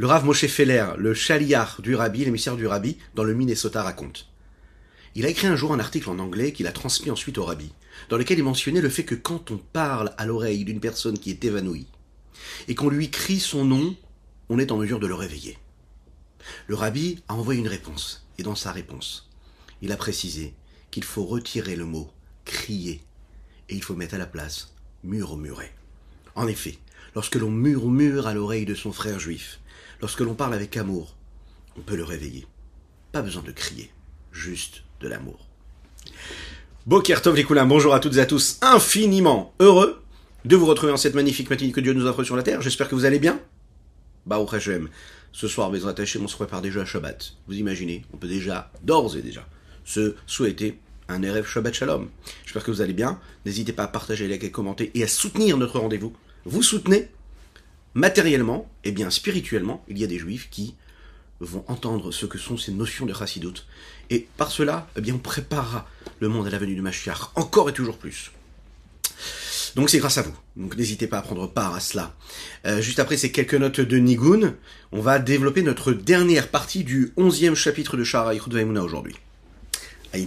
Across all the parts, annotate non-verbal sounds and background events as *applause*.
Le Rav Moshe Feller, le chaliar du Rabbi, l'émissaire du Rabbi, dans le Minnesota raconte. Il a écrit un jour un article en anglais qu'il a transmis ensuite au Rabbi, dans lequel il mentionnait le fait que quand on parle à l'oreille d'une personne qui est évanouie, et qu'on lui crie son nom, on est en mesure de le réveiller. Le Rabbi a envoyé une réponse, et dans sa réponse, il a précisé qu'il faut retirer le mot crier, et il faut mettre à la place murmurer. En effet, lorsque l'on murmure à l'oreille de son frère juif, lorsque l'on parle avec amour, on peut le réveiller. Pas besoin de crier, juste de l'amour. Boker les coulins, bonjour à toutes et à tous, infiniment heureux de vous retrouver en cette magnifique matinée que Dieu nous offre sur la terre. J'espère que vous allez bien. Bah, au ce soir, mes attachés, on se prépare déjà à Shabbat. Vous imaginez, on peut déjà, d'ores et déjà, se souhaiter un RF Shabbat Shalom. J'espère que vous allez bien. N'hésitez pas à partager, liker, commenter et à soutenir notre rendez-vous. Vous soutenez matériellement et bien spirituellement. Il y a des juifs qui vont entendre ce que sont ces notions de chassidoute. Et par cela, eh bien, on préparera le monde à la venue du Mashiach encore et toujours plus. Donc c'est grâce à vous. Donc n'hésitez pas à prendre part à cela. Euh, juste après ces quelques notes de Nigun, on va développer notre dernière partie du onzième chapitre de Shara Vaimuna aujourd'hui. Aïe,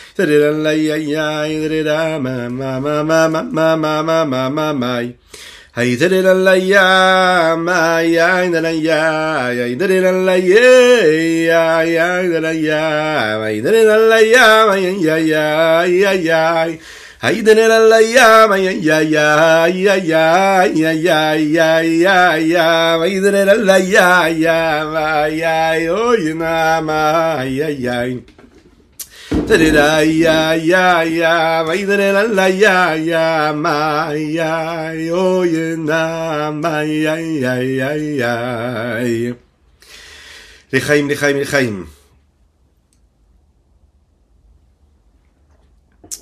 ay ay ay ay tare la la ya ya ma ya ya ya ay tare la la ya Haydere la ya ya, haydere la ya ya, ma ya ya ya, ma ya ya. Haydere la ya, haydere la ya, haydere la haydere ya ya ya ya ya ya ya ya. Haydere la ya ya, haydere la ya ya, haydere la ma ma ma ma ma ma ma ma ma ma. Ay da la la ya ma ya da la ya ya da la la ye ya ya da la ya ay da la la ya ma ya ya ya ya ay da la la ya ma ya da ya ya ya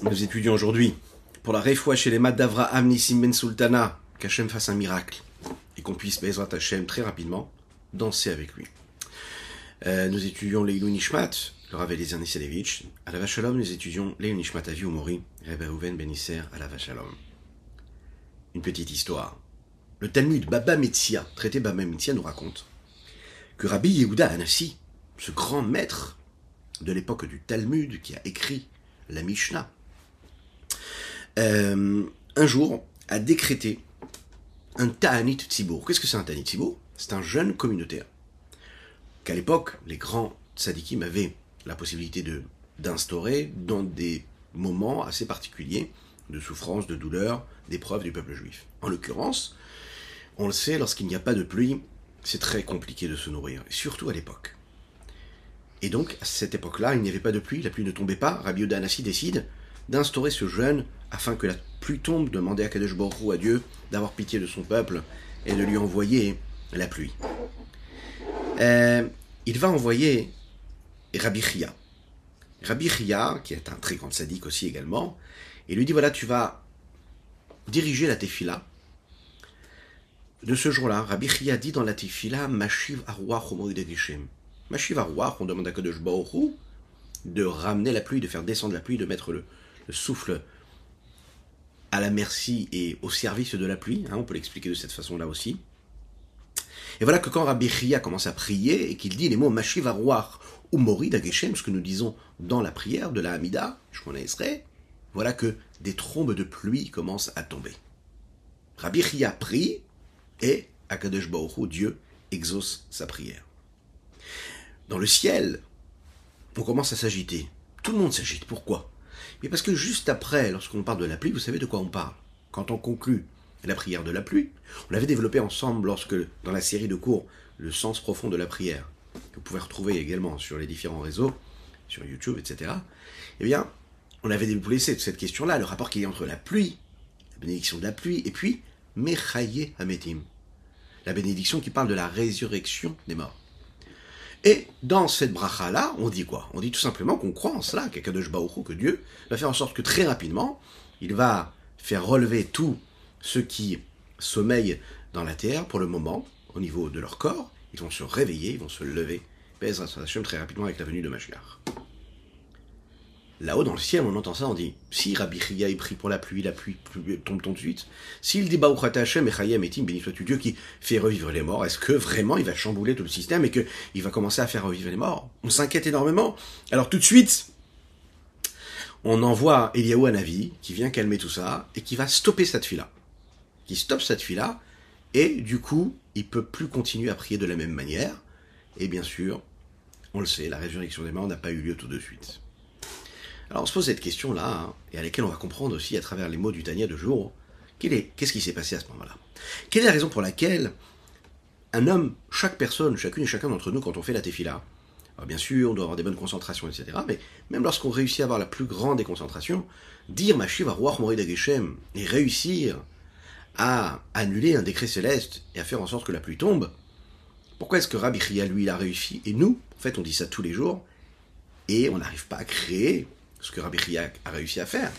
nous étudions aujourd'hui pour la réfoua chez les Madavra Amnissim Ben Sultana qu'Hachem fasse un miracle et qu'on puisse Bezrat Hachem très rapidement danser avec lui euh, nous étudions les Nishmat le Rav Eliezer Niselevich. À la Vachalom, nous étudions les Nishmat Avi Mori, Rebbe Reuven Benisser à la Vachalom. Une petite histoire. Le Talmud Baba Metzia, traité Baba Metzia, nous raconte que Rabbi Yehuda Anassi, ce grand maître de l'époque du Talmud qui a écrit la Mishnah, euh, un jour a décrété un Ta'anit Tzibour. Qu'est-ce que c'est un Ta'anit Tzibour C'est un jeune communautaire qu'à l'époque, les grands tzadikim avaient la possibilité de d'instaurer dans des moments assez particuliers de souffrance, de douleur, d'épreuve du peuple juif. En l'occurrence, on le sait, lorsqu'il n'y a pas de pluie, c'est très compliqué de se nourrir, surtout à l'époque. Et donc, à cette époque-là, il n'y avait pas de pluie, la pluie ne tombait pas. Rabbi Odanassi décide d'instaurer ce jeûne afin que la pluie tombe, demander à Kadesh Baruch à Dieu d'avoir pitié de son peuple et de lui envoyer la pluie. Euh, il va envoyer Rabbi Chia. Rabbi Chia, qui est un très grand sadique aussi également, et lui dit voilà, tu vas diriger la tefila. De ce jour-là, Rabbi Chia dit dans la tefila Mashiv Arwach. Mashiv Arwach, on demande à Kadosh Baruch de ramener la pluie, de faire descendre la pluie, de mettre le, souffle à la merci et au service de la pluie. Hein, on peut l'expliquer de cette façon-là aussi. Et voilà que quand Rabbi Chia commence à prier et qu'il dit les mots Mashiv ou Mori Dageshem, ce que nous disons dans la prière de la Hamida, je connaisserai, voilà que des trombes de pluie commencent à tomber. Rabbi Chia prie et Akadosh Baruch Dieu exauce sa prière. Dans le ciel, on commence à s'agiter. tout le monde s'agite. Pourquoi? Mais parce que juste après, lorsqu'on parle de la pluie, vous savez de quoi on parle. Quand on conclut la prière de la pluie, on l'avait développé ensemble lorsque, dans la série de cours, le sens profond de la prière, que vous pouvez retrouver également sur les différents réseaux, sur YouTube, etc. Eh bien, on avait développé cette question-là, le rapport qu'il y a entre la pluie, la bénédiction de la pluie, et puis Mechaye Hametim, la bénédiction qui parle de la résurrection des morts. Et dans cette bracha-là, on dit quoi? On dit tout simplement qu'on croit en cela, qu'Akadosh que Dieu va faire en sorte que très rapidement, il va faire relever tous ceux qui sommeillent dans la terre pour le moment, au niveau de leur corps, ils vont se réveiller, ils vont se lever, pèse très rapidement avec la venue de Mashiach. Là-haut dans le ciel, on entend ça, on dit si Rabbi Chia est pris pour la pluie, la pluie tombe tout de suite. S'il dit Baouchat Hashem et Chayem Etim, béni soit-tu Dieu qui fait revivre les morts, est-ce que vraiment il va chambouler tout le système et qu'il va commencer à faire revivre les morts? On s'inquiète énormément. Alors tout de suite, on envoie Eliaou à Navi qui vient calmer tout ça et qui va stopper cette fille-là. Qui stoppe cette fille-là et du coup, il peut plus continuer à prier de la même manière. Et bien sûr, on le sait, la résurrection des morts n'a pas eu lieu tout de suite. Alors on se pose cette question-là, hein, et à laquelle on va comprendre aussi à travers les mots du Tania de jour, qu'est-ce qui s'est passé à ce moment-là Quelle est la raison pour laquelle un homme, chaque personne, chacune et chacun d'entre nous, quand on fait la tefila, bien sûr, on doit avoir des bonnes concentrations, etc., mais même lorsqu'on réussit à avoir la plus grande des concentrations, dire à Roi Dageshem et réussir à annuler un décret céleste et à faire en sorte que la pluie tombe, pourquoi est-ce que Rabbi Chia, lui, il a réussi Et nous, en fait, on dit ça tous les jours, et on n'arrive pas à créer ce que Rabbi Chia a réussi à faire.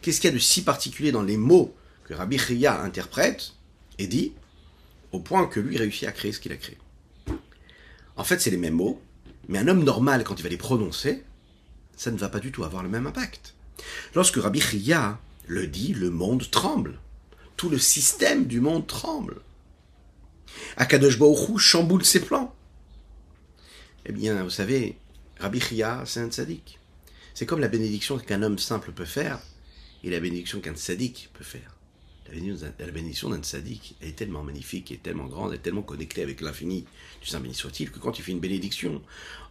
Qu'est-ce qu'il y a de si particulier dans les mots que Rabbi Chia interprète et dit, au point que lui réussit à créer ce qu'il a créé? En fait, c'est les mêmes mots, mais un homme normal, quand il va les prononcer, ça ne va pas du tout avoir le même impact. Lorsque Rabbi Chia le dit, le monde tremble. Tout le système du monde tremble. Akadosh Baruch chamboule ses plans. Eh bien, vous savez, Rabbi Chia, c'est un tzaddik. C'est comme la bénédiction qu'un homme simple peut faire et la bénédiction qu'un sadique peut faire. La bénédiction d'un sadique est tellement magnifique, est tellement grande, est tellement connectée avec l'infini du Saint béni soit-il, que quand il fait une bénédiction,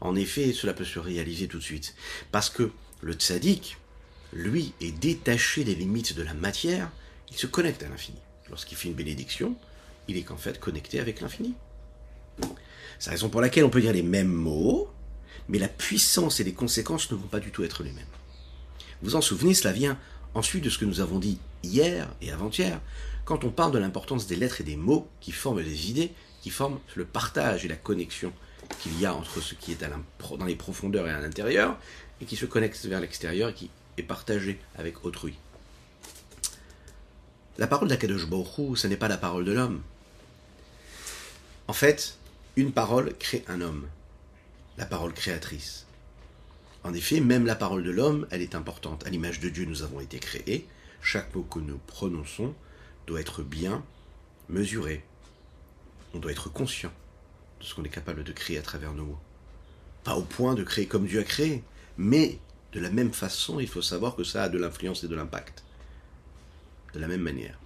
en effet, cela peut se réaliser tout de suite. Parce que le tzaddik, lui, est détaché des limites de la matière, il se connecte à l'infini. Lorsqu'il fait une bénédiction, il est qu'en fait connecté avec l'infini. C'est la raison pour laquelle on peut dire les mêmes mots, mais la puissance et les conséquences ne vont pas du tout être les mêmes. Vous en souvenez, cela vient ensuite de ce que nous avons dit hier et avant-hier, quand on parle de l'importance des lettres et des mots qui forment des idées, qui forment le partage et la connexion qu'il y a entre ce qui est dans les profondeurs et à l'intérieur, et qui se connecte vers l'extérieur et qui est partagé avec autrui. La parole d'Akadosh Baruch ce n'est pas la parole de l'homme. En fait, une parole crée un homme la parole créatrice. En effet, même la parole de l'homme, elle est importante. À l'image de Dieu, nous avons été créés. Chaque mot que nous prononçons doit être bien mesuré. On doit être conscient de ce qu'on est capable de créer à travers nos mots. Pas au point de créer comme Dieu a créé, mais de la même façon, il faut savoir que ça a de l'influence et de l'impact. De la même manière.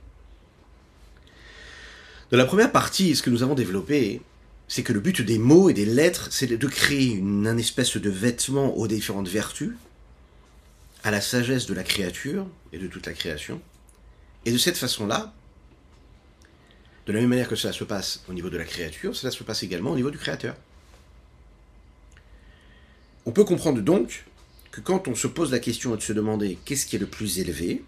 De la première partie, ce que nous avons développé, c'est que le but des mots et des lettres, c'est de créer une, espèce de vêtement aux différentes vertus, à la sagesse de la créature et de toute la création. Et de cette façon-là, de la même manière que cela se passe au niveau de la créature, cela se passe également au niveau du créateur. On peut comprendre donc que quand on se pose la question de se demander qu'est-ce qui est le plus élevé,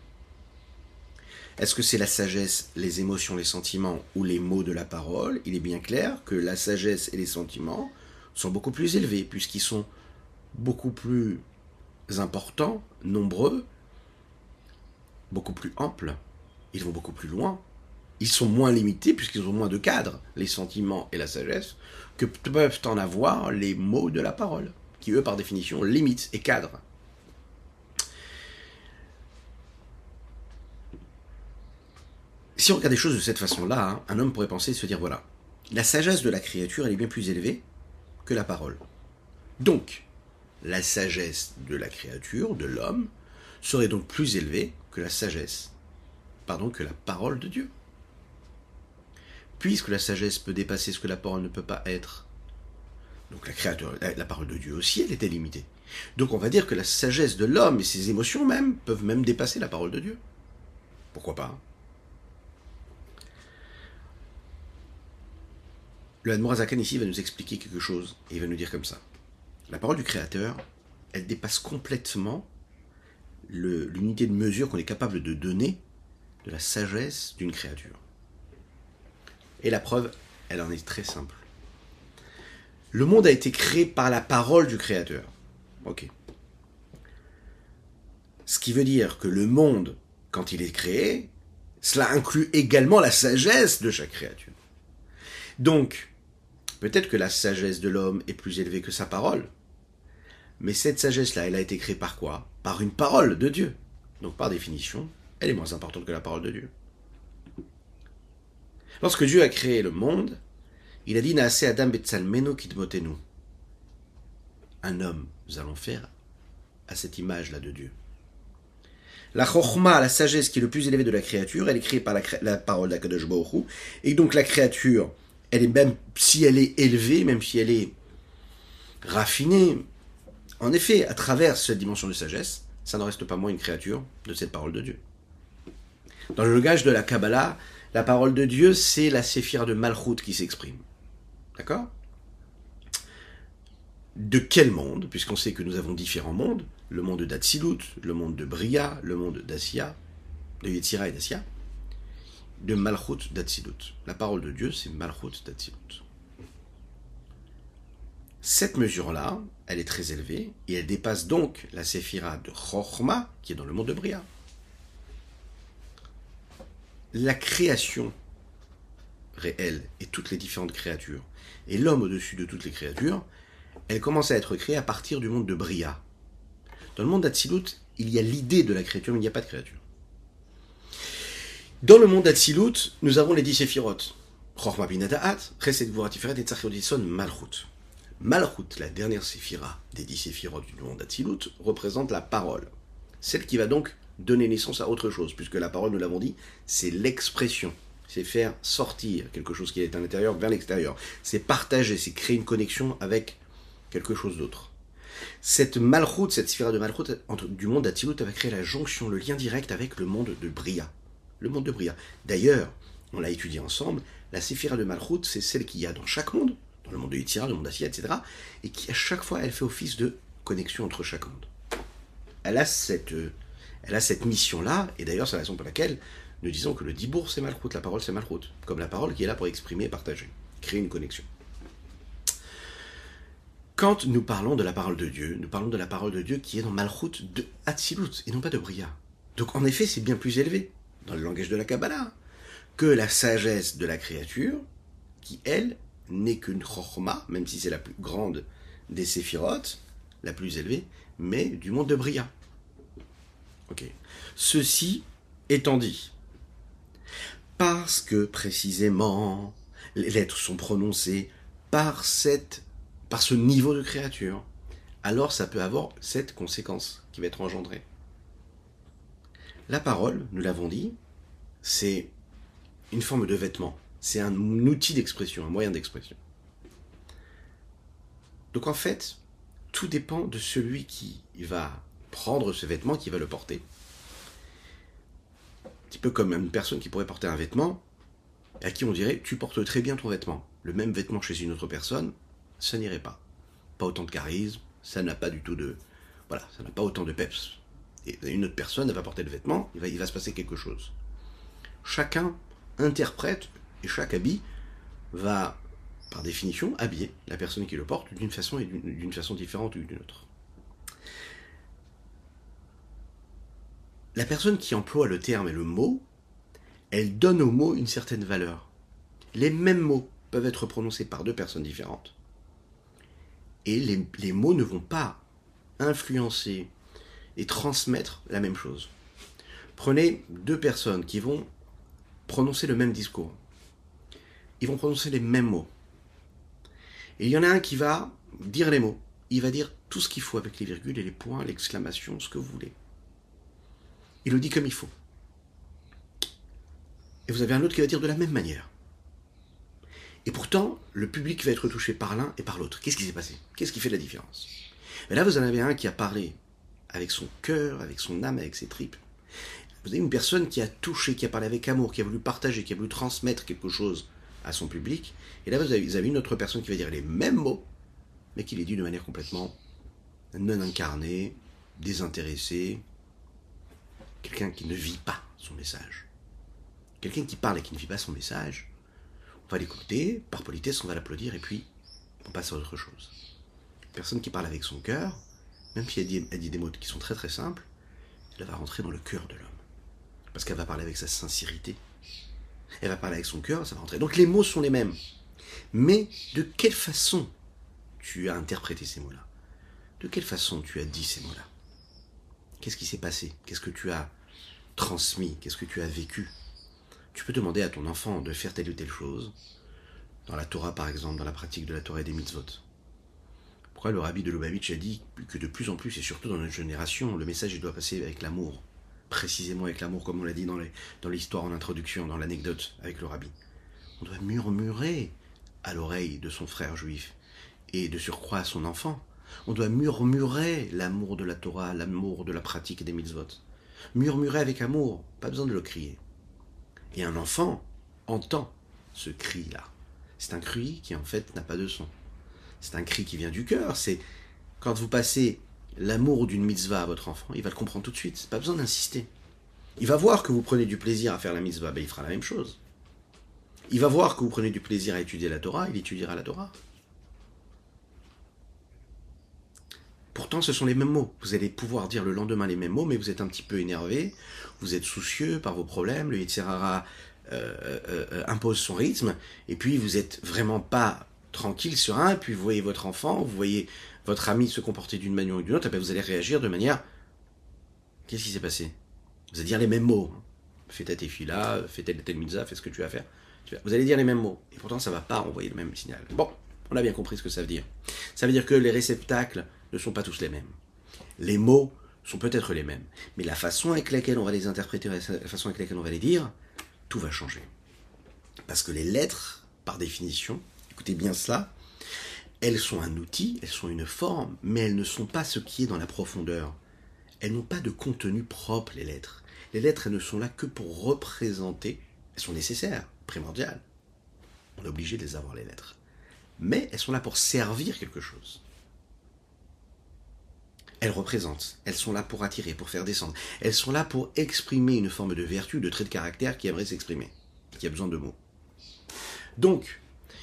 est-ce que c'est la sagesse, les émotions, les sentiments ou les mots de la parole? Il est bien clair que la sagesse et les sentiments sont beaucoup plus élevés puisqu'ils sont beaucoup plus importants, nombreux, beaucoup plus amples. Ils vont beaucoup plus loin. Ils sont moins limités puisqu'ils ont moins de cadres, les sentiments et la sagesse, que peuvent en avoir les mots de la parole, qui eux par définition limitent et cadrent. Si on regarde les choses de cette façon-là, hein, un homme pourrait penser se dire voilà, la sagesse de la créature, elle est bien plus élevée que la parole. Donc, la sagesse de la créature, de l'homme, serait donc plus élevée que la sagesse, pardon, que la parole de Dieu. Puisque la sagesse peut dépasser ce que la parole ne peut pas être, donc la créature, la, parole de Dieu aussi, elle était limitée. Donc on va dire que la sagesse de l'homme et ses émotions même peuvent même dépasser la parole de Dieu. Pourquoi pas? Le Hadmorazakan ici va nous expliquer quelque chose et il va nous dire comme ça. La parole du Créateur, elle dépasse complètement l'unité de mesure qu'on est capable de donner de la sagesse d'une créature. Et la preuve, elle en est très simple. Le monde a été créé par la parole du Créateur. Ok. Ce qui veut dire que le monde, quand il est créé, cela inclut également la sagesse de chaque créature. Donc, peut-être que la sagesse de l'homme est plus élevée que sa parole, mais cette sagesse-là, elle a été créée par quoi? Par une parole de Dieu. Donc par définition, elle est moins importante que la parole de Dieu. Lorsque Dieu a créé le monde, il a dit Adam Betsalmeno Kitmotenu. Un homme, nous allons faire à cette image-là de Dieu. La chorma, la sagesse qui est le plus élevée de la créature, elle est créée par la, parole d'Akadosh Baruch Et donc la créature, elle même si elle est élevée, même si elle est raffinée, en effet, à travers cette dimension de sagesse, ça ne reste pas moins une créature de cette parole de Dieu. Dans le langage de la Kabbalah, la parole de Dieu, c'est la séphire de Malchut qui s'exprime. D'accord? De quel monde Puisqu'on sait que nous avons différents mondes, le monde d'Atsilut, le monde de Bria, le monde d'Asia, de Yetzira et d'Asia, de Malchut d'Atsilut. La parole de Dieu, c'est Malchut d'Atsilut. Cette mesure-là, elle est très élevée, et elle dépasse donc la séphira de Chorma, qui est dans le monde de Bria. La création réelle et toutes les différentes créatures, et l'homme au-dessus de toutes les créatures, elle commence à être créée à partir du monde de Bria. Dans le monde d'Atsilut, il y a l'idée de la créature, mais il n'y a pas de créature. Dans le monde d'Atsilut, nous avons les dix séphirotes. Chorma binada'at, Chesed Gvoratiferet et Malchut. Malchut, la dernière séphira des dix séphirotes du monde d'Atsilut, représente la parole. Celle qui va donc donner naissance à autre chose, puisque la parole, nous l'avons dit, c'est l'expression. C'est faire sortir quelque chose qui est à l'intérieur vers l'extérieur. C'est partager, c'est créer une connexion avec quelque chose d'autre. Cette malchut, cette séphira de malchut du monde d'Atsilut va créer la jonction, le lien direct avec le monde de Bria. Le monde de Bria. D'ailleurs, on l'a étudié ensemble, la séphira de malchut, c'est celle qu'il y a dans chaque monde, dans le monde de Yitzhak, le monde d'Assia, etc., et qui à chaque fois, elle fait office de connexion entre chaque monde. Elle a cette, euh, elle a cette mission-là, et d'ailleurs, c'est la raison pour laquelle nous disons que le dibour, c'est Malchut, la parole, c'est Malchut, comme la parole qui est là pour exprimer partager, créer une connexion. Quand nous parlons de la parole de Dieu, nous parlons de la parole de Dieu qui est dans Malchut de Hatzilut, et non pas de Bria. Donc en effet, c'est bien plus élevé, dans le langage de la Kabbalah, que la sagesse de la créature, qui, elle, n'est qu'une chorma, même si c'est la plus grande des séphirotes, la plus élevée, mais du monde de Bria. Ceci étant dit, parce que précisément les lettres sont prononcées par cette, par ce niveau de créature, alors ça peut avoir cette conséquence qui va être engendrée. La parole, nous l'avons dit, c'est une forme de vêtement c'est un outil d'expression, un moyen d'expression. Donc en fait, tout dépend de celui qui va prendre ce vêtement, qui va le porter. Un petit peu comme une personne qui pourrait porter un vêtement, à qui on dirait tu portes très bien ton vêtement. Le même vêtement chez une autre personne, ça n'irait pas. Pas autant de charisme, ça n'a pas du tout de. Voilà, ça n'a pas autant de peps. Une autre personne, va porter le vêtement, il va, se passer quelque chose. Chacun interprète et chaque habit va, par définition, habiller la personne qui le porte d'une façon, et d'une façon différente ou d'une autre. La personne qui emploie le terme et le mot, elle donne au mot une certaine valeur. Les mêmes mots peuvent être prononcés par deux personnes différentes. Et les mots ne vont pas influencer et transmettre la même chose. Prenez deux personnes qui vont prononcer le même discours ils vont prononcer les mêmes mots. Et il y en a un qui va dire les mots. Il va dire tout ce qu'il faut avec les virgules et les points, l'exclamation, ce que vous voulez. Il le dit comme il faut. Et vous avez un autre qui va dire de la même manière. Et pourtant, le public va être touché par l'un et par l'autre. Qu'est-ce qui s'est passé? Qu'est-ce qui fait la différence? Mais là, vous en avez un qui a parlé avec son cœur, avec son âme, avec ses tripes. Vous avez une personne qui a touché, qui a parlé avec amour, qui a voulu partager, qui a voulu transmettre quelque chose à son public. Et là, vous avez, une autre personne qui va dire les mêmes mots, mais qui les dit de manière complètement non incarnée, désintéressée. Quelqu'un qui ne vit pas son message. Quelqu'un qui parle et qui ne vit pas son message, on va l'écouter, par politesse, on va l'applaudir, et puis on passe à autre chose. Une personne qui parle avec son cœur, même si elle dit, des mots qui sont très très simples, elle va rentrer dans le cœur de l'homme. Parce qu'elle va parler avec sa sincérité. Elle va parler avec son cœur, ça va rentrer. Donc les mots sont les mêmes. Mais de quelle façon tu as interprété ces mots-là? De quelle façon tu as dit ces mots-là? Qu'est-ce qui s'est passé? Qu'est-ce que tu as transmis? Qu'est-ce que tu as vécu? Tu peux demander à ton enfant de faire telle ou telle chose. Dans la Torah, par exemple, dans la pratique de la Torah et des mitzvot. Le rabbi de Lubavitch a dit que de plus en plus, et surtout dans notre génération, le message doit passer avec l'amour précisément avec l'amour, comme on l'a dit dans l'histoire en introduction, dans l'anecdote avec le rabbi. On doit murmurer à l'oreille de son frère juif et de surcroît à son enfant. On doit murmurer l'amour de la Torah, l'amour de la pratique des mitzvot. Murmurer avec amour, pas besoin de le crier. Et un enfant entend ce cri-là. C'est un cri qui en fait n'a pas de son. C'est un cri qui vient du cœur. C'est quand vous passez l'amour d'une mitzvah à votre enfant, il va le comprendre tout de suite. Pas besoin d'insister. Il va voir que vous prenez du plaisir à faire la mitzvah, ben il fera la même chose. Il va voir que vous prenez du plaisir à étudier la Torah, il étudiera la Torah. Pourtant, ce sont les mêmes mots. Vous allez pouvoir dire le lendemain les mêmes mots, mais vous êtes un petit peu énervé, vous êtes soucieux par vos problèmes, le Yitzhara euh, euh, euh, impose son rythme, et puis vous n'êtes vraiment pas tranquille, serein, puis vous voyez votre enfant, vous voyez votre ami se comporter d'une manière ou d'une autre, et vous allez réagir de manière. Qu'est-ce qui s'est passé? Vous allez dire les mêmes mots. Fais ta là, fais telle telle mitzvah, fais ce que tu vas faire. Vous allez dire les mêmes mots. Et pourtant, ça ne va pas envoyer le même signal. Bon, on a bien compris ce que ça veut dire. Ça veut dire que les réceptacles ne sont pas tous les mêmes. Les mots sont peut-être les mêmes. Mais la façon avec laquelle on va les interpréter, la façon avec laquelle on va les dire, tout va changer. Parce que les lettres, par définition, écoutez bien cela, elles sont un outil, elles sont une forme, mais elles ne sont pas ce qui est dans la profondeur. Elles n'ont pas de contenu propre, les lettres. Les lettres, elles ne sont là que pour représenter, elles sont nécessaires, primordiales. On est obligé de les avoir, les lettres. Mais elles sont là pour servir quelque chose. Elles représentent, elles sont là pour attirer, pour faire descendre. Elles sont là pour exprimer une forme de vertu, de trait de caractère qui aimerait s'exprimer, qui a besoin de mots. Donc,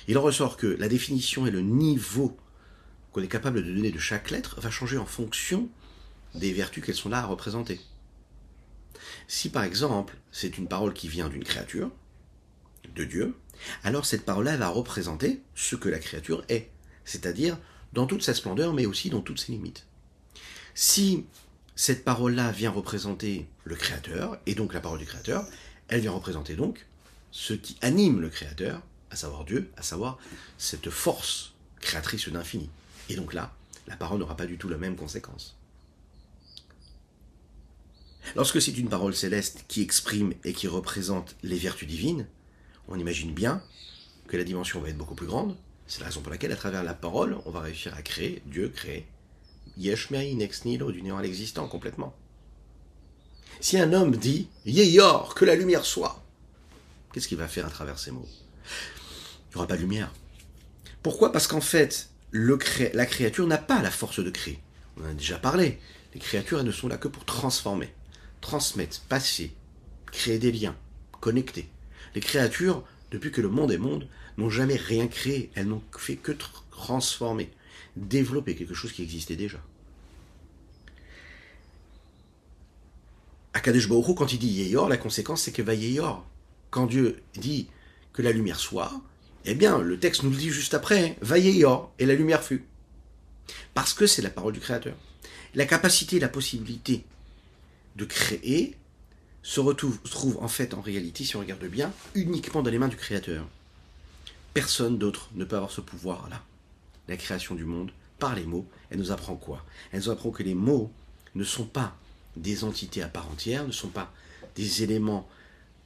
il en ressort que la définition et le niveau qu'on est capable de donner de chaque lettre va changer en fonction des vertus qu'elles sont là à représenter. Si par exemple c'est une parole qui vient d'une créature, de Dieu, alors cette parole-là va représenter ce que la créature est, c'est-à-dire dans toute sa splendeur mais aussi dans toutes ses limites. Si cette parole-là vient représenter le créateur, et donc la parole du créateur, elle vient représenter donc ce qui anime le créateur, à savoir Dieu, à savoir cette force créatrice d'infini. Et donc là, la parole n'aura pas du tout la même conséquence. Lorsque c'est une parole céleste qui exprime et qui représente les vertus divines, on imagine bien que la dimension va être beaucoup plus grande. C'est la raison pour laquelle, à travers la parole, on va réussir à créer, Dieu crée, Yeshmei nex nilo, du néant à l'existant complètement. Si un homme dit Yeyor, que la lumière soit, qu'est-ce qu'il va faire à travers ces mots? N'y aura pas de lumière. Pourquoi? Parce qu'en fait, la créature n'a pas la force de créer. On en a déjà parlé. Les créatures, elles ne sont là que pour transformer, transmettre, passer, créer des liens, connecter. Les créatures, depuis que le monde est monde, n'ont jamais rien créé. Elles n'ont fait que transformer, développer quelque chose qui existait déjà. Akadesh Baruch quand il dit Yeyor, la conséquence c'est que va Yeyor. Quand Dieu dit que la lumière soit, eh bien, le texte nous le dit juste après, hein. or, et la lumière fut. Parce que c'est la parole du Créateur. La capacité, la possibilité de créer se retrouve, trouve en fait, en réalité, si on regarde bien, uniquement dans les mains du Créateur. Personne d'autre ne peut avoir ce pouvoir-là. La création du monde, par les mots, elle nous apprend quoi? Elle nous apprend que les mots ne sont pas des entités à part entière, ne sont pas des éléments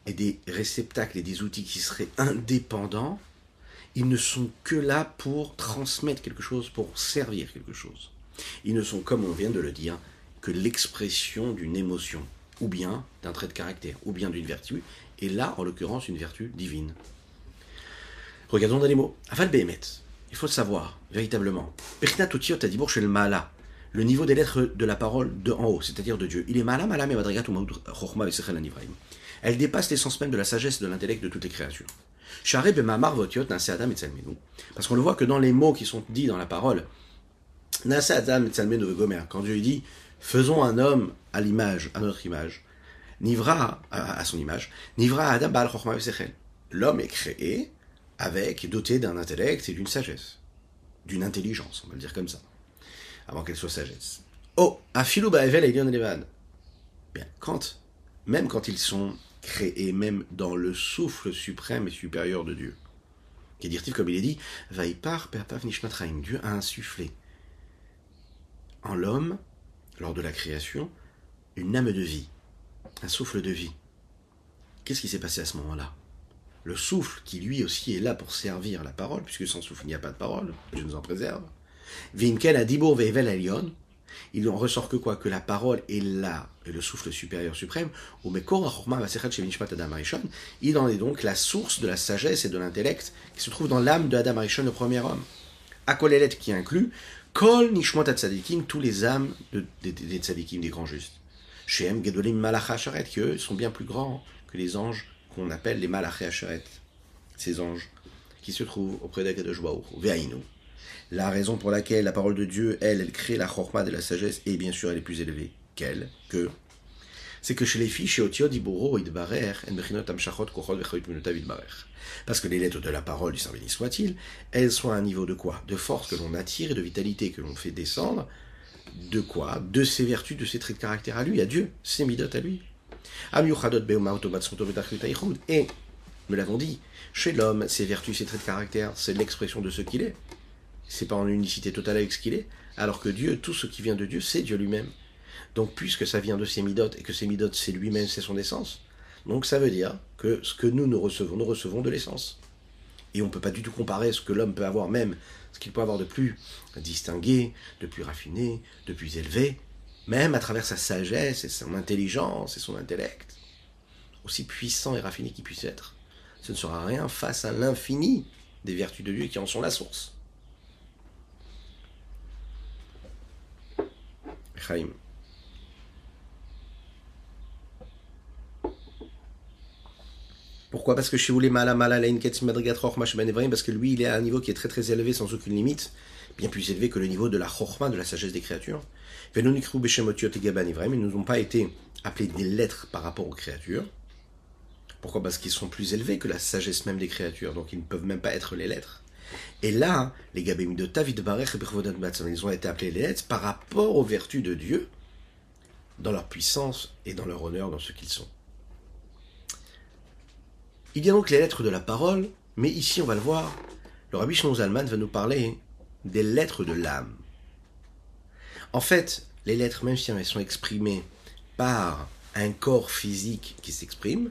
et des réceptacles et des outils qui seraient indépendants, ils ne sont que là pour transmettre quelque chose, pour servir quelque chose. Ils ne sont, comme on vient de le dire, que l'expression d'une émotion, ou bien d'un trait de caractère, ou bien d'une vertu, et là, en l'occurrence, une vertu divine. Regardons dans les mots. Aval il faut le savoir, véritablement. Le Mala, le niveau des lettres de la parole de en haut, c'est-à-dire de Dieu. Il est Mala, Mala, Anivraim. Elle dépasse l'essence même de la sagesse de l'intellect de toutes les créatures. Tzalmenu. Parce qu'on le voit que dans les mots qui sont dits dans la parole, quand Dieu dit faisons un homme à l'image, à notre image, Nivra, à, son image, Nivra Adam Baal. L'homme est créé avec, doté d'un intellect et d'une sagesse, d'une intelligence, on va le dire comme ça, avant qu'elle soit sagesse. Oh, Afilou Ba'evel et. Bien, quand, même quand ils sont créés, même dans le souffle suprême et supérieur de Dieu, qui dire comme il est dit, Vaipar Dieu a insufflé en l'homme, lors de la création, une âme de vie, un souffle de vie. Qu'est-ce qui s'est passé à ce moment-là? Le souffle qui lui aussi est là pour servir la parole, puisque sans souffle il n'y a pas de parole, Dieu nous en préserve. Vinkel Vevel Elion, il en ressort que quoi? Que la parole est là, et le souffle supérieur suprême, il en est donc la source de la sagesse et de l'intellect qui se trouve dans l'âme de Adam Arishon, le premier homme. Akolelet qui inclut Kol Nishmot Tzadikim, tous les âmes des, des Tzadikim, des grands justes. Shem Gedolim Malacha qui eux sont bien plus grands que les anges qu'on appelle les Malaché ces anges qui se trouvent auprès d'Akadosh Ve'ainu. La raison pour laquelle la parole de Dieu, elle, elle crée la chorma de la sagesse, et bien sûr elle est plus élevée qu'elle, que, c'est que chez les filles, chez Otiod, Iboro, Idbarer, Parce que les lettres de la parole, du Saint béni soit-il, elles sont à un niveau de quoi? De force que l'on attire et de vitalité que l'on fait descendre? De quoi? De ses vertus, de ses traits de caractère à lui, à Dieu, ses midotes à lui. Et, nous l'avons dit, chez l'homme, ses vertus, ses traits de caractère, c'est l'expression de ce qu'il est. C'est pas en unicité totale avec ce qu'il est. Alors que Dieu, tout ce qui vient de Dieu, c'est Dieu lui-même. Donc, puisque ça vient de ses midotes et que ses midotes, c'est lui-même, c'est son essence, donc ça veut dire que ce que nous, nous recevons, nous recevons de l'essence. Et on ne peut pas du tout comparer ce que l'homme peut avoir, même ce qu'il peut avoir de plus distingué, de plus raffiné, de plus élevé, même à travers sa sagesse et son intelligence et son intellect, aussi puissant et raffiné qu'il puisse être, ce ne sera rien face à l'infini des vertus de Dieu qui en sont la source. Pourquoi? Parce que chez vous les ben parce que lui il est à un niveau qui est très très élevé sans aucune limite, bien plus élevé que le niveau de la chorma, de la sagesse des créatures. Ils ne nous ont pas été appelés des lettres par rapport aux créatures. Pourquoi? Parce qu'ils sont plus élevés que la sagesse même des créatures, donc ils ne peuvent même pas être les lettres. Et là, les Gabémi de Tavid Barech ils ont été appelés les lettres par rapport aux vertus de Dieu, dans leur puissance et dans leur honneur, dans ce qu'ils sont. Il y a donc les lettres de la parole, mais ici on va le voir, le Rabbi Shlomo Zalman va nous parler des lettres de l'âme. En fait, les lettres, même si elles sont exprimées par un corps physique qui s'exprime,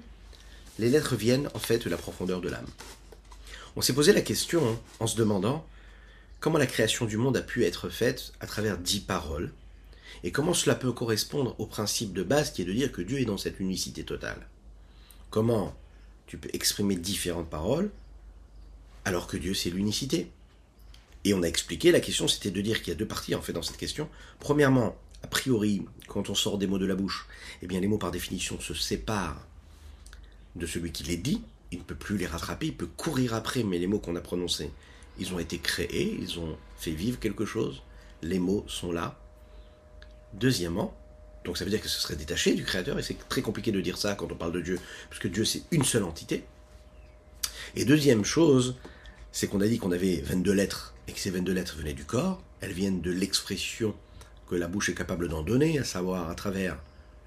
les lettres viennent en fait de la profondeur de l'âme. On s'est posé la question en se demandant comment la création du monde a pu être faite à travers dix paroles, et comment cela peut correspondre au principe de base qui est de dire que Dieu est dans cette unicité totale. Comment tu peux exprimer différentes paroles alors que Dieu c'est l'unicité? Et on a expliqué, la question c'était de dire qu'il y a deux parties en fait dans cette question. Premièrement, a priori, quand on sort des mots de la bouche, eh bien les mots par définition se séparent de celui qui les dit, il ne peut plus les rattraper, il peut courir après, mais les mots qu'on a prononcés, ils ont été créés, ils ont fait vivre quelque chose, les mots sont là. Deuxièmement, donc ça veut dire que ce serait détaché du Créateur, et c'est très compliqué de dire ça quand on parle de Dieu, parce que Dieu c'est une seule entité. Et deuxième chose, c'est qu'on a dit qu'on avait 22 lettres et que ces 22 lettres venaient du corps, elles viennent de l'expression que la bouche est capable d'en donner, à savoir à travers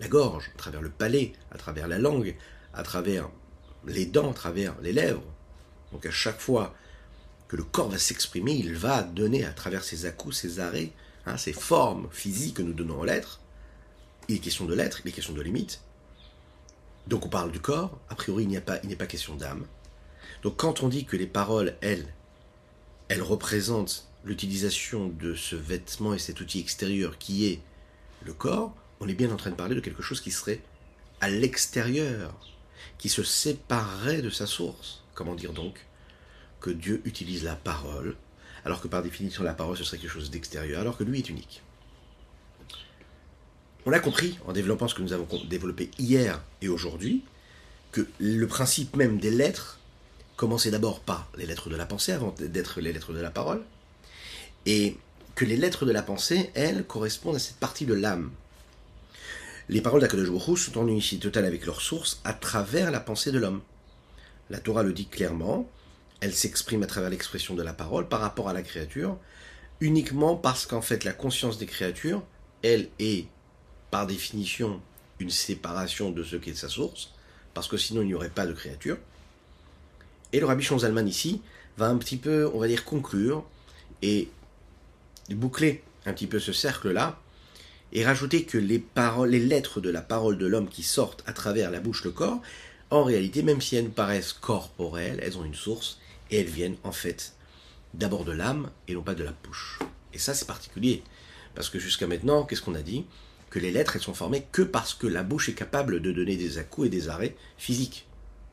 la gorge, à travers le palais, à travers la langue, à travers les dents, à travers les lèvres. Donc à chaque fois que le corps va s'exprimer, il va donner à travers ses à ses arrêts, hein, ces formes physiques que nous donnons aux lettres. Il est question de lettres, il est question de limites. Donc on parle du corps, a priori il n'y a il n'est pas question d'âme. Donc quand on dit que les paroles, elles, elles représentent l'utilisation de ce vêtement et cet outil extérieur qui est le corps, on est bien en train de parler de quelque chose qui serait à l'extérieur, qui se séparerait de sa source. Comment dire donc que Dieu utilise la parole, alors que par définition la parole ce serait quelque chose d'extérieur, alors que lui est unique. On a compris, en développant ce que nous avons développé hier et aujourd'hui, que le principe même des lettres commençait d'abord par les lettres de la pensée avant d'être les lettres de la parole, et que les lettres de la pensée, elles, correspondent à cette partie de l'âme. Les paroles d'Akadosh sont en unicité totale avec leur source à travers la pensée de l'homme. La Torah le dit clairement, elle s'exprime à travers l'expression de la parole par rapport à la créature, uniquement parce qu'en fait la conscience des créatures, elle est par définition une séparation de ce qui est sa source, parce que sinon il n'y aurait pas de créature. Et le Rabbi Zalman ici va un petit peu, on va dire, conclure et boucler un petit peu ce cercle-là, et rajouter que les lettres de la parole de l'homme qui sortent à travers la bouche, le corps, en réalité, même si elles nous paraissent corporelles, elles ont une source, et elles viennent en fait d'abord de l'âme et non pas de la bouche. Et ça, c'est particulier, parce que jusqu'à maintenant, qu'est-ce qu'on a dit? Que les lettres, elles sont formées que parce que la bouche est capable de donner des à et des arrêts physiques,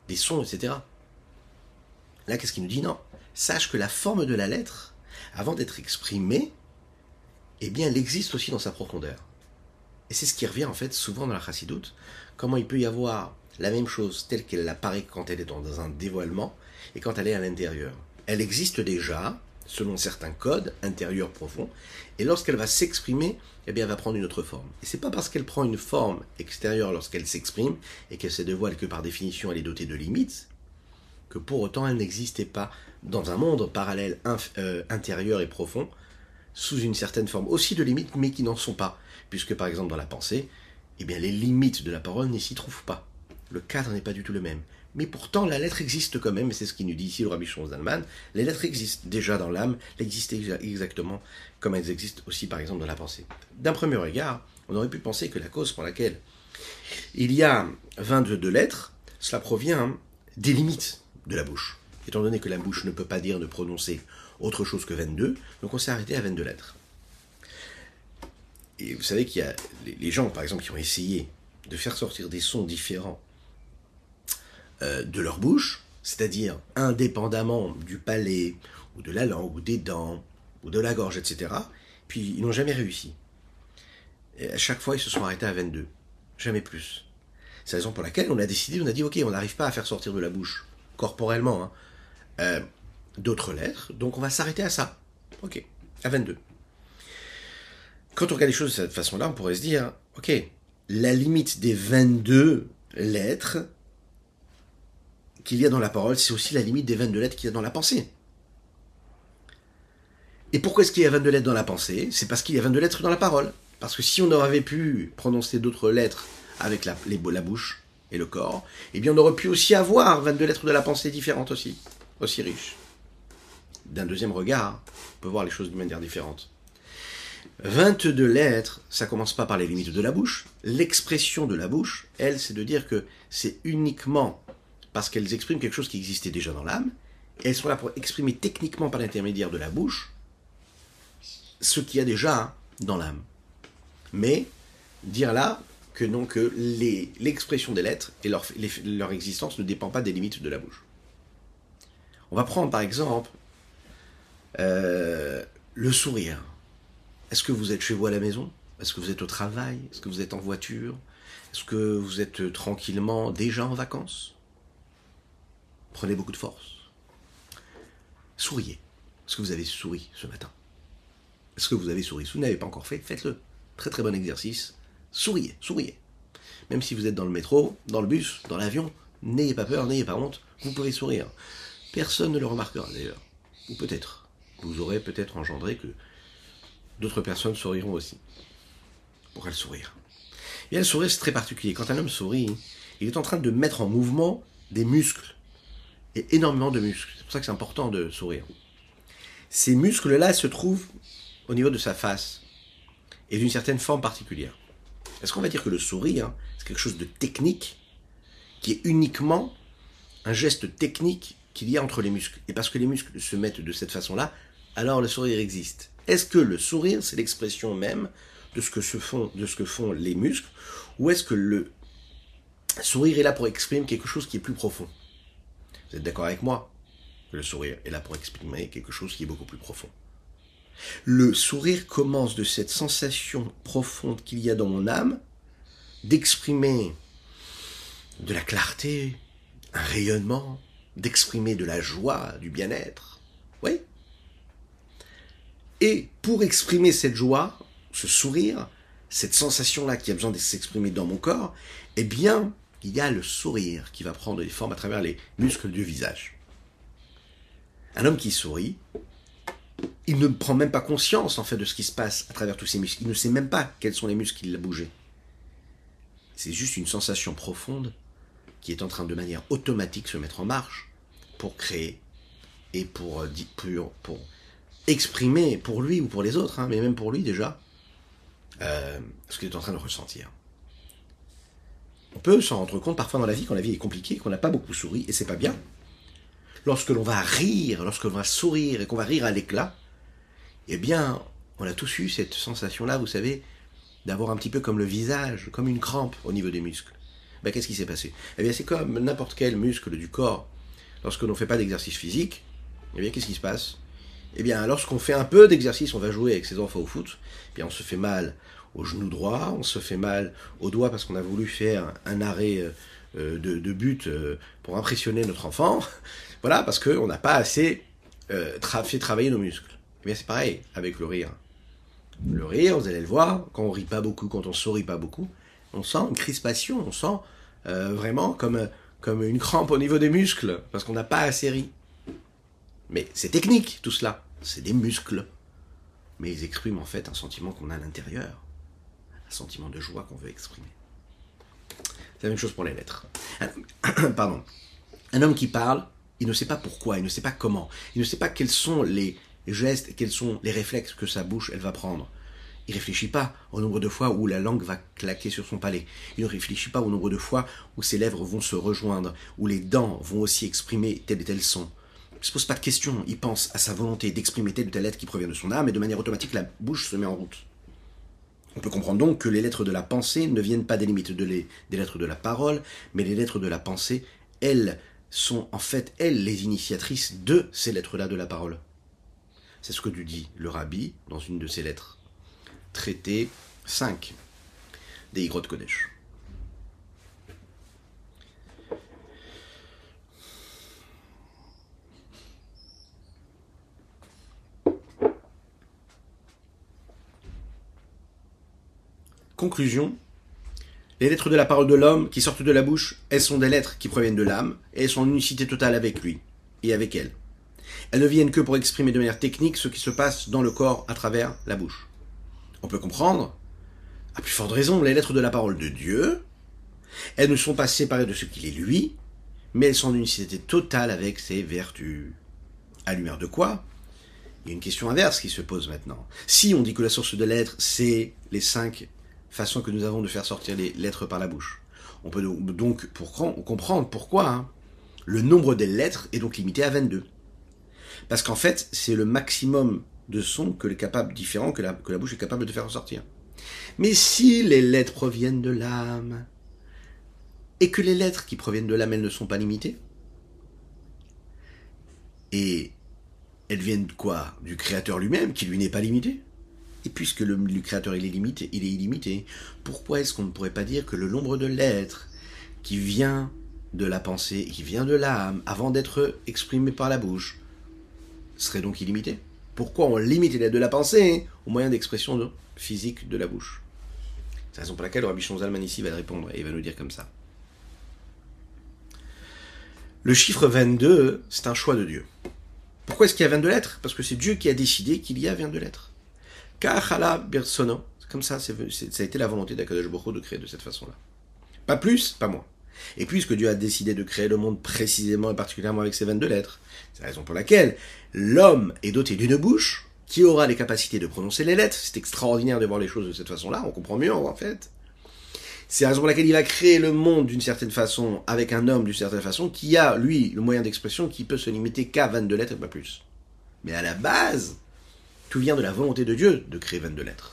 des sons, etc. Là, qu'est-ce qu'il nous dit? Non. Sache que la forme de la lettre, avant d'être exprimée, eh bien, elle existe aussi dans sa profondeur. Et c'est ce qui revient en fait souvent dans la chassidoute, comment il peut y avoir la même chose telle qu'elle apparaît quand elle est dans un dévoilement et quand elle est à l'intérieur. Elle existe déjà, selon certains codes intérieurs profonds, et lorsqu'elle va s'exprimer, eh bien, elle va prendre une autre forme. Et c'est pas parce qu'elle prend une forme extérieure lorsqu'elle s'exprime et qu'elle se dévoile que par définition elle est dotée de limites, que pour autant elle n'existait pas dans un monde parallèle euh, intérieur et profond, sous une certaine forme aussi de limites, mais qui n'en sont pas. Puisque par exemple dans la pensée, eh bien les limites de la parole n'y s'y trouvent pas. Le cadre n'est pas du tout le même. Mais pourtant, la lettre existe quand même, et c'est ce qui nous dit ici le Rabbi d'Allemagne. Les lettres existent déjà dans l'âme, elles existent exactement comme elles existent aussi par exemple dans la pensée. D'un premier regard, on aurait pu penser que la cause pour laquelle il y a 22 lettres, cela provient des limites de la bouche. Étant donné que la bouche ne peut pas dire, ne prononcer autre chose que 22, donc on s'est arrêté à 22 lettres. Et vous savez qu'il y a les gens, par exemple, qui ont essayé de faire sortir des sons différents euh, de leur bouche, c'est-à-dire indépendamment du palais, ou de la langue, ou des dents, ou de la gorge, etc., puis ils n'ont jamais réussi. Et à chaque fois, ils se sont arrêtés à 22. Jamais plus. C'est la raison pour laquelle on a décidé, on a dit, ok, on n'arrive pas à faire sortir de la bouche, corporellement, hein, euh, d'autres lettres, donc on va s'arrêter à ça. Ok, à 22. Quand on regarde les choses de cette façon-là, on pourrait se dire, ok, la limite des 22 lettres qu'il y a dans la parole, c'est aussi la limite des 22 lettres qu'il y a dans la pensée. Et pourquoi est-ce qu'il y a 22 lettres dans la pensée? C'est parce qu'il y a 22 lettres dans la parole. Parce que si on avait pu prononcer d'autres lettres avec la, la bouche et le corps, eh bien on aurait pu aussi avoir 22 lettres de la pensée différentes aussi, aussi riches d'un deuxième regard, on peut voir les choses d'une manière différente. 22 lettres, ça commence pas par les limites de la bouche. L'expression de la bouche, elle, c'est de dire que c'est uniquement parce qu'elles expriment quelque chose qui existait déjà dans l'âme, elles sont là pour exprimer techniquement par l'intermédiaire de la bouche ce qu'il y a déjà dans l'âme. Mais dire là que non, que l'expression des lettres et leur, leur existence ne dépend pas des limites de la bouche. On va prendre par exemple euh, le sourire. Est-ce que vous êtes chez vous à la maison? Est-ce que vous êtes au travail? Est-ce que vous êtes en voiture? Est-ce que vous êtes tranquillement déjà en vacances? Prenez beaucoup de force. Souriez. Est-ce que vous avez souri ce matin? Est-ce que vous avez souri? Si vous n'avez pas encore fait, faites-le. Très très bon exercice. Souriez, souriez. Même si vous êtes dans le métro, dans le bus, dans l'avion, n'ayez pas peur, n'ayez pas honte, vous pouvez sourire. Personne ne le remarquera d'ailleurs. Ou peut-être vous aurez peut-être engendré que d'autres personnes souriront aussi. Pourquoi le sourire Et le sourire, c'est très particulier. Quand un homme sourit, il est en train de mettre en mouvement des muscles. Et énormément de muscles. C'est pour ça que c'est important de sourire. Ces muscles-là se trouvent au niveau de sa face et d'une certaine forme particulière. Est-ce qu'on va dire que le sourire, c'est quelque chose de technique qui est uniquement un geste technique qu'il y a entre les muscles? Et parce que les muscles se mettent de cette façon-là, alors le sourire existe. Est-ce que le sourire, c'est l'expression même de ce, que se font, que font les muscles, ou est-ce que le sourire est là pour exprimer quelque chose qui est plus profond? Vous êtes d'accord avec moi Le sourire est là pour exprimer quelque chose qui est beaucoup plus profond? Le sourire commence de cette sensation profonde qu'il y a dans mon âme d'exprimer de la clarté, un rayonnement, d'exprimer de la joie, du bien-être. Oui? Et pour exprimer cette joie, ce sourire, cette sensation-là qui a besoin de s'exprimer dans mon corps, eh bien, il y a le sourire qui va prendre des formes à travers les muscles du visage. Un homme qui sourit, il ne prend même pas conscience en fait de ce qui se passe à travers tous ses muscles. Il ne sait même pas quels sont les muscles qui l'ont bougé. C'est juste une sensation profonde qui est en train de manière automatique se mettre en marche pour créer et pour, euh, pour, pour exprimer pour lui ou pour les autres, hein, mais même pour lui déjà, euh, ce qu'il est en train de ressentir. On peut s'en rendre compte parfois dans la vie quand la vie est compliquée, qu'on n'a pas beaucoup souri, et c'est pas bien. Lorsque l'on va rire, lorsque l'on va sourire et qu'on va rire à l'éclat, eh bien, on a tous eu cette sensation-là, vous savez, d'avoir un petit peu comme le visage, comme une crampe au niveau des muscles. Ben, qu'est-ce qui s'est passé? Eh bien, c'est comme n'importe quel muscle du corps. Lorsque l'on ne fait pas d'exercice physique, eh bien, qu'est-ce qui se passe? Eh bien, lorsqu'on fait un peu d'exercice, on va jouer avec ses enfants au foot, eh bien, on se fait mal au genou droit, on se fait mal au doigt parce qu'on a voulu faire un arrêt euh, de, but euh, pour impressionner notre enfant. *laughs* Voilà, parce qu'on n'a pas assez euh, fait travailler nos muscles. Eh bien, c'est pareil avec le rire. Le rire, vous allez le voir, quand on rit pas beaucoup, quand on sourit pas beaucoup, on sent une crispation, on sent vraiment comme, comme une crampe au niveau des muscles, parce qu'on n'a pas assez ri. Mais c'est technique tout cela, c'est des muscles. Mais ils expriment en fait un sentiment qu'on a à l'intérieur un sentiment de joie qu'on veut exprimer. C'est la même chose pour les lettres. *coughs* pardon. Un homme qui parle, il ne sait pas pourquoi, il ne sait pas comment, il ne sait pas quels sont les gestes, quels sont les réflexes que sa bouche elle va prendre. Il réfléchit pas au nombre de fois où la langue va claquer sur son palais. Il ne réfléchit pas au nombre de fois où ses lèvres vont se rejoindre, où les dents vont aussi exprimer tel et tel son. Se pose pas de questions. Il pense à sa volonté d'exprimer telle ou telle lettre qui provient de son âme et de manière automatique la bouche se met en route. On peut comprendre donc que les lettres de la pensée ne viennent pas des limites des lettres de la parole, mais les lettres de la pensée, elles, sont en fait, elles, les initiatrices de ces lettres-là de la parole. C'est ce que dit le rabbi dans une de ses lettres. Traité 5 des Igrot Kodesh. Conclusion. Les lettres de la parole de l'homme qui sortent de la bouche, elles sont des lettres qui proviennent de l'âme, et elles sont en unicité totale avec lui, et avec elle. Elles ne viennent que pour exprimer de manière technique ce qui se passe dans le corps à travers la bouche. On peut comprendre, à plus forte raison, les lettres de la parole de Dieu, elles ne sont pas séparées de ce qu'il est lui, mais elles sont en unicité totale avec ses vertus. À lumière de quoi? Il y a une question inverse qui se pose maintenant. Si on dit que la source de lettres, c'est les cinq façon que nous avons de faire sortir les lettres par la bouche. On peut donc comprendre pourquoi hein, le nombre des lettres est donc limité à 22. Parce qu'en fait, c'est le maximum de sons que, différents que la, que la bouche est capable de faire sortir. Mais si les lettres proviennent de l'âme, et que les lettres qui proviennent de l'âme, elles ne sont pas limitées, et elles viennent de quoi? Du Créateur lui-même, qui lui n'est pas limité et puisque le, créateur est limité, il est illimité, pourquoi est-ce qu'on ne pourrait pas dire que le nombre de lettres qui vient de la pensée, qui vient de l'âme, avant d'être exprimé par la bouche, serait donc illimité? Pourquoi on limite les lettres de la pensée au moyen d'expression physique de la bouche? C'est la raison pour laquelle le Rabbi Zalman ici va répondre et il va nous dire comme ça. Le chiffre 22, c'est un choix de Dieu. Pourquoi est-ce qu'il y a 22 lettres? Parce que c'est Dieu qui a décidé qu'il y a 22 lettres. Kachala Birsono. Comme ça, ça a été la volonté d'Akadosh Boko de créer de cette façon-là. Pas plus, pas moins. Et puisque Dieu a décidé de créer le monde précisément et particulièrement avec ses 22 lettres, c'est la raison pour laquelle l'homme est doté d'une bouche qui aura les capacités de prononcer les lettres. C'est extraordinaire de voir les choses de cette façon-là, on comprend mieux en fait. C'est la raison pour laquelle il va créer le monde d'une certaine façon, avec un homme d'une certaine façon, qui a, lui, le moyen d'expression qui peut se limiter qu'à 22 lettres et pas plus. Mais à la base, Tout vient de la volonté de Dieu de créer 22 lettres.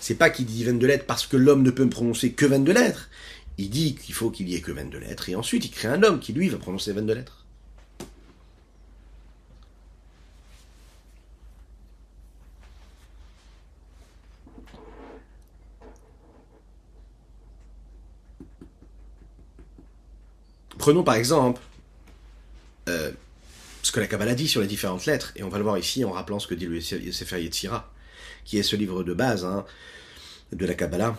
C'est pas qu'il dit 22 lettres parce que l'homme ne peut prononcer que 22 lettres. Il dit qu'il faut qu'il y ait que 22 lettres et ensuite il crée un homme qui lui va prononcer 22 lettres. Prenons par exemple ce que la Kabbalah dit sur les différentes lettres, et on va le voir ici en rappelant ce que dit le Sefer Yetzira, qui est ce livre de base hein, de la Kabbalah.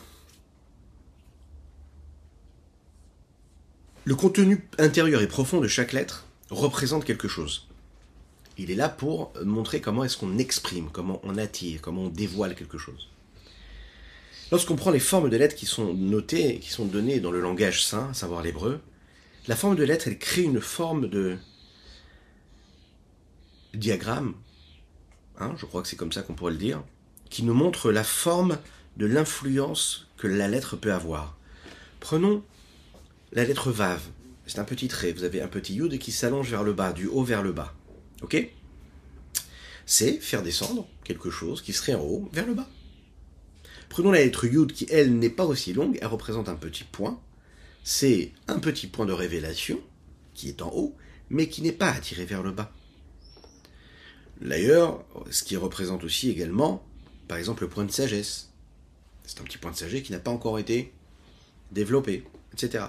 Le contenu intérieur et profond de chaque lettre représente quelque chose. Il est là pour montrer comment est-ce qu'on exprime, comment on attire, comment on dévoile quelque chose. Lorsqu'on prend les formes de lettres qui sont notées, qui sont données dans le langage saint, à savoir l'hébreu, la forme de lettre, elle crée une forme de diagramme, hein, je crois que c'est comme ça qu'on pourrait le dire, qui nous montre la forme de l'influence que la lettre peut avoir. Prenons la lettre Vav. C'est un petit trait. Vous avez un petit yud qui s'allonge vers le bas, du haut vers le bas. Ok? C'est faire descendre quelque chose qui serait en haut vers le bas. Prenons la lettre yud qui, elle, n'est pas aussi longue. Elle représente un petit point c'est un petit point de révélation qui est en haut, mais qui n'est pas attiré vers le bas. D'ailleurs, ce qui représente aussi également, par exemple, le point de sagesse. C'est un petit point de sagesse qui n'a pas encore été développé, etc.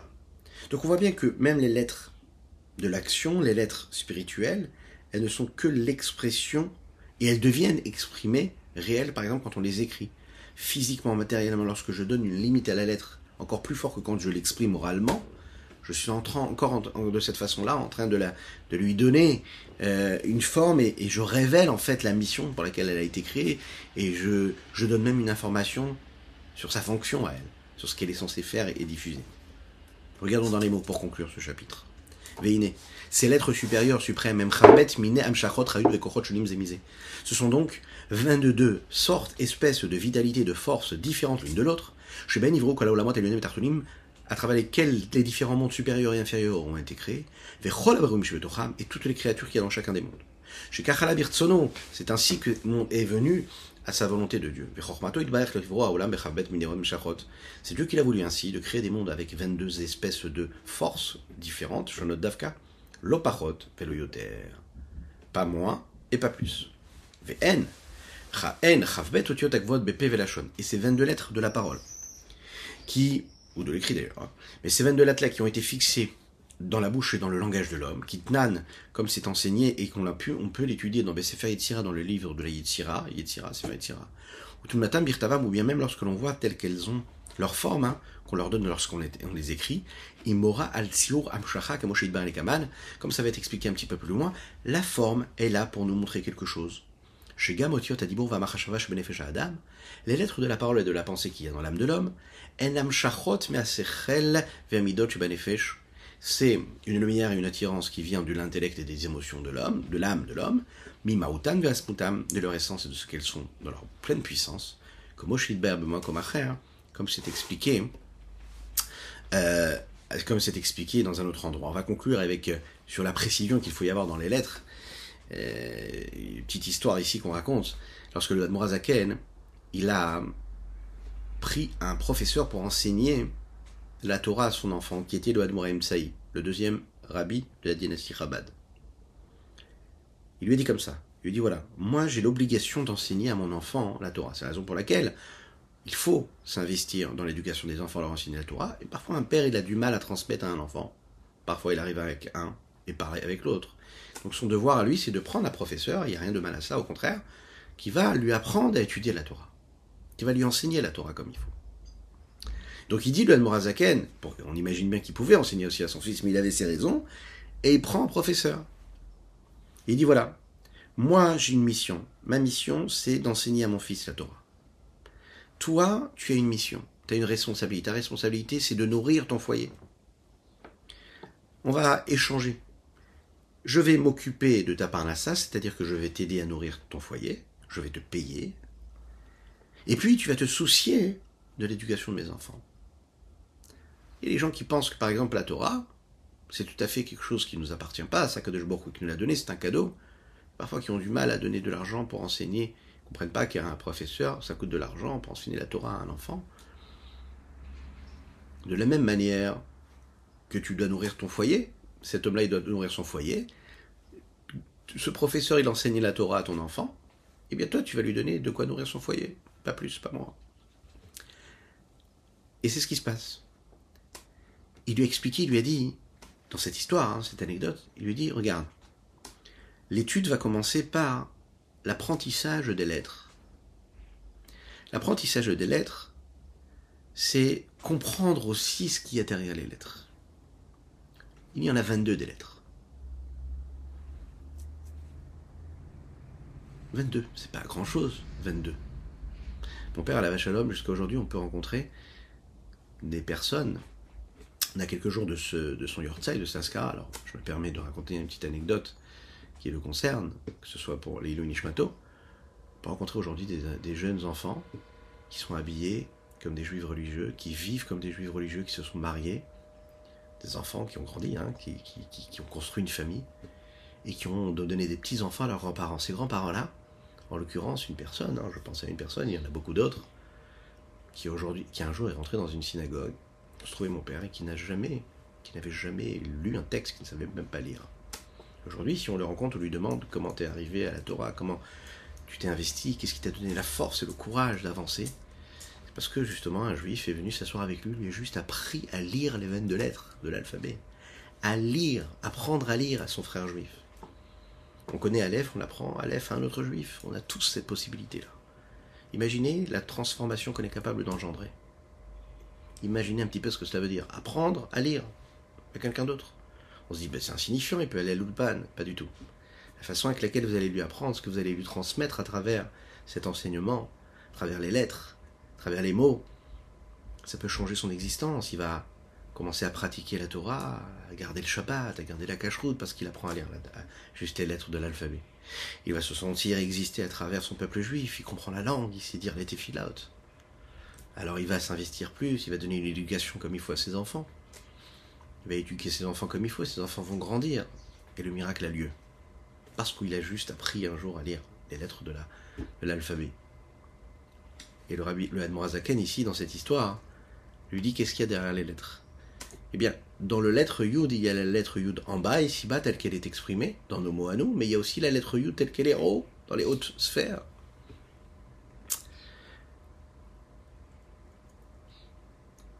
Donc on voit bien que même les lettres de l'action, les lettres spirituelles, elles ne sont que l'expression, et elles deviennent exprimées réelles, par exemple, quand on les écrit. Physiquement, matériellement, lorsque je donne une limite à la lettre encore plus fort que quand je l'exprime oralement, je suis en train, encore de cette façon-là en train de, lui donner euh, une forme et, je révèle en fait la mission pour laquelle elle a été créée et je, donne même une information sur sa fonction à elle, sur ce qu'elle est censée faire et, diffuser. Regardons dans les mots pour conclure ce chapitre. Veine, ces lettres supérieures suprêmes, ce sont donc 22 sortes, espèces de vitalité, de force différentes l'une de l'autre, ben à travers lesquels les différents mondes supérieurs et inférieurs ont été créés, et toutes les créatures qu'il y a dans chacun des mondes. C'est ainsi que monde est venu à sa volonté de Dieu. C'est Dieu qui l'a voulu ainsi, de créer des mondes avec 22 espèces de forces différentes, note Davka, l'opachot, pas moins et pas plus. Et ces 22 lettres de la parole qui, ou de l'écrit d'ailleurs, hein, mais ces 22 lettres-là qui ont été fixées dans la bouche et dans le langage de l'homme, qui tnan, comme c'est enseigné et qu'on a pu, on peut l'étudier dans Sefer Yetzira, dans le livre de la Yetzira, Yetzira, Sefer Yetzira, ou tout matin Birtavam, ou bien même lorsque l'on voit telles qu'elles ont leur forme, hein, qu'on leur donne lorsqu'on on les écrit, Imora al amshacha comme ça va être expliqué un petit peu plus loin, la forme est là pour nous montrer quelque chose. Chez Gamotiot Adibur Vamachashavash Benefesh Adam, les lettres de la parole et de la pensée qu'il y a dans l'âme de l'homme, c'est une lumière et une attirance qui vient de l'intellect et des émotions de l'homme, de l'âme de l'homme, mimautan de leur essence et de ce qu'elles sont dans leur pleine puissance, comme comme c'est expliqué, euh, comme c'est expliqué dans un autre endroit. On va conclure avec euh, sur la précision qu'il faut y avoir dans les lettres. Euh, une petite histoire ici qu'on raconte. Lorsque le Admorazaken, il a pris un professeur pour enseigner la Torah à son enfant, qui était le Admoraim Saï, le deuxième rabbi de la dynastie Chabad. Il lui a dit comme ça. Il lui dit voilà, moi j'ai l'obligation d'enseigner à mon enfant la Torah. C'est la raison pour laquelle il faut s'investir dans l'éducation des enfants, leur enseigner la Torah. Et parfois un père il a du mal à transmettre à un enfant. Parfois il arrive avec un et pareil avec l'autre. Donc son devoir à lui c'est de prendre un professeur, il n'y a rien de mal à ça, au contraire, qui va lui apprendre à étudier la Torah qui va lui enseigner la Torah comme il faut. Donc il dit, le Morazaken, on imagine bien qu'il pouvait enseigner aussi à son fils, mais il avait ses raisons, et il prend un professeur. il dit, voilà, moi j'ai une mission. Ma mission, c'est d'enseigner à mon fils la Torah. Toi, tu as une mission, tu as une responsabilité. Ta responsabilité, c'est de nourrir ton foyer. On va échanger. Je vais m'occuper de ta parnassa, c'est-à-dire que je vais t'aider à nourrir ton foyer, je vais te payer, et puis, tu vas te soucier de l'éducation de mes enfants. Il y a des gens qui pensent que, par exemple, la Torah, c'est tout à fait quelque chose qui ne nous appartient pas, que de qui nous l'a donné, c'est un cadeau. parfois qui ont du mal à donner de l'argent pour enseigner, ne comprennent pas qu'un professeur, ça coûte de l'argent pour enseigner la Torah à un enfant. De la même manière que tu dois nourrir ton foyer, cet homme-là, il doit nourrir son foyer, ce professeur, il enseigne la Torah à ton enfant, eh bien toi, tu vas lui donner de quoi nourrir son foyer. Pas plus, pas moins. Et c'est ce qui se passe. Il lui a expliqué, il lui a dit, dans cette histoire, hein, cette anecdote, il lui dit, regarde, l'étude va commencer par l'apprentissage des lettres. L'apprentissage des lettres, c'est comprendre aussi ce qu'il y a derrière les lettres. Il y en a 22 des lettres. 22, c'est pas grand chose, 22. Mon père à la vache à l'homme, jusqu'à aujourd'hui, on peut rencontrer des personnes. On a quelques jours de, son Yortzai, de Saskara, alors je me permets de raconter une petite anecdote qui le concerne, que ce soit pour les Nishmato. On peut rencontrer aujourd'hui des, jeunes enfants qui sont habillés comme des juifs religieux, qui vivent comme des juifs religieux, qui se sont mariés, des enfants qui ont grandi, hein, qui, ont construit une famille, et qui ont donné des petits-enfants à leurs grands-parents. Ces grands-parents-là, en l'occurrence une personne, hein, je pense à une personne, il y en a beaucoup d'autres, qui aujourd'hui, qui un jour est rentré dans une synagogue, se trouvait mon père, et qui n'a jamais, qui n'avait jamais lu un texte, qui ne savait même pas lire. Aujourd'hui, si on le rencontre, on lui demande comment t'es arrivé à la Torah, comment tu t'es investi, qu'est-ce qui t'a donné la force et le courage d'avancer. Parce que justement un juif est venu s'asseoir avec lui, lui a juste appris à lire les veines de lettres de l'alphabet, à lire, apprendre à lire à son frère juif. On connaît Aleph, on apprend Aleph à un autre juif. On a tous cette possibilité-là. Imaginez la transformation qu'on est capable d'engendrer. Imaginez un petit peu ce que cela veut dire. Apprendre à lire à quelqu'un d'autre. On se dit, ben, c'est insignifiant, il peut aller à l'Ulpan. Pas du tout. La façon avec laquelle vous allez lui apprendre, ce que vous allez lui transmettre à travers cet enseignement, à travers les lettres, travers les mots, ça peut changer son existence. Il va commencer à pratiquer la Torah, à garder le Shabbat, à garder la cache-route, parce qu'il apprend à lire juste les lettres de l'alphabet. Il va se sentir exister à travers son peuple juif, il comprend la langue, il sait dire les tefilot. Alors il va s'investir plus, il va donner une éducation comme il faut à ses enfants. Il va éduquer ses enfants comme il faut, ses enfants vont grandir, et le miracle a lieu. Parce qu'il a juste appris un jour à lire les lettres de l'alphabet. Et le rabbi, le Admorazaken ici, dans cette histoire, lui dit qu'est-ce qu'il y a derrière les lettres? Eh bien, dans le lettre Yud, il y a la lettre Yud en bas, ici-bas, telle qu'elle est exprimée, dans nos mots à nous, mais il y a aussi la lettre Yud telle qu'elle est en haut, dans les hautes sphères.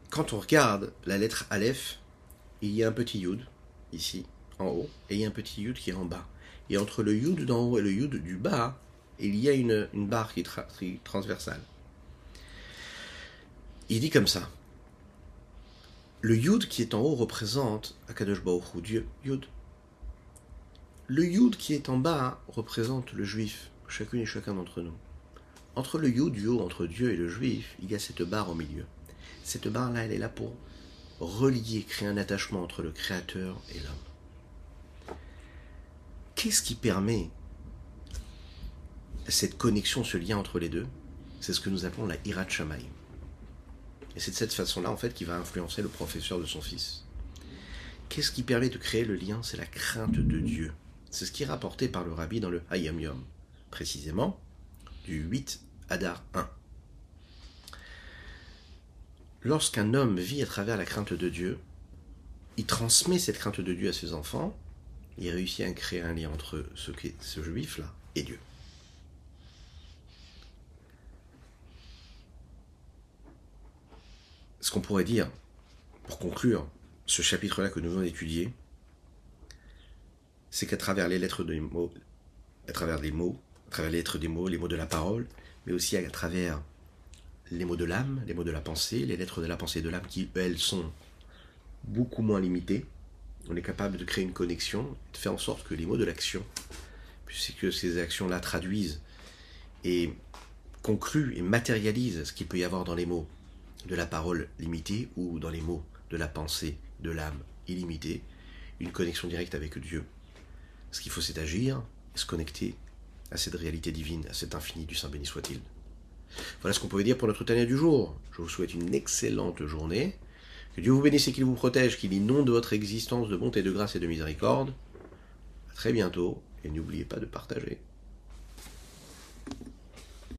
Quand on regarde la lettre Aleph, il y a un petit Yud, ici, en haut, et il y a un petit Yud qui est en bas. Et entre le Yud d'en haut et le Yud du bas, il y a une, barre qui est transversale. Il dit comme ça. Le Yud qui est en haut représente Akadosh Baruch Dieu, Yud. Le Yud qui est en bas représente le juif, chacune et chacun d'entre nous. Entre le Yud, Yud, entre Dieu et le juif, il y a cette barre au milieu. Cette barre-là, elle est là pour relier, créer un attachement entre le Créateur et l'homme. Qu'est-ce qui permet cette connexion, ce lien entre les deux? C'est ce que nous appelons la Hirat Shamayim. Et c'est de cette façon-là, en fait, qu'il va influencer le professeur de son fils. Qu'est-ce qui permet de créer le lien? C'est la crainte de Dieu. C'est ce qui est rapporté par le rabbi dans le Hayam Yom, précisément du 8 Adar 1. Lorsqu'un homme vit à travers la crainte de Dieu, il transmet cette crainte de Dieu à ses enfants, il réussit à créer un lien entre ce, ce juif-là et Dieu. Ce qu'on pourrait dire, pour conclure ce chapitre-là que nous venons d'étudier, c'est qu'à travers les lettres des mots, à travers les mots, à travers les lettres des mots, les mots de la parole, mais aussi à travers les mots de l'âme, les mots de la pensée, les lettres de la pensée et de l'âme qui, elles, sont beaucoup moins limitées, on est capable de créer une connexion, de faire en sorte que les mots de l'action, puisque ces actions-là traduisent et concluent et matérialisent ce qu'il peut y avoir dans les mots, de la parole limitée ou dans les mots de la pensée, de l'âme illimitée, une connexion directe avec Dieu. Ce qu'il faut, c'est agir se connecter à cette réalité divine, à cet infini du Saint béni soit-il. Voilà ce qu'on pouvait dire pour notre année du jour. Je vous souhaite une excellente journée. Que Dieu vous bénisse et qu'il vous protège, qu'il inonde votre existence de bonté, de grâce et de miséricorde. À très bientôt et n'oubliez pas de partager.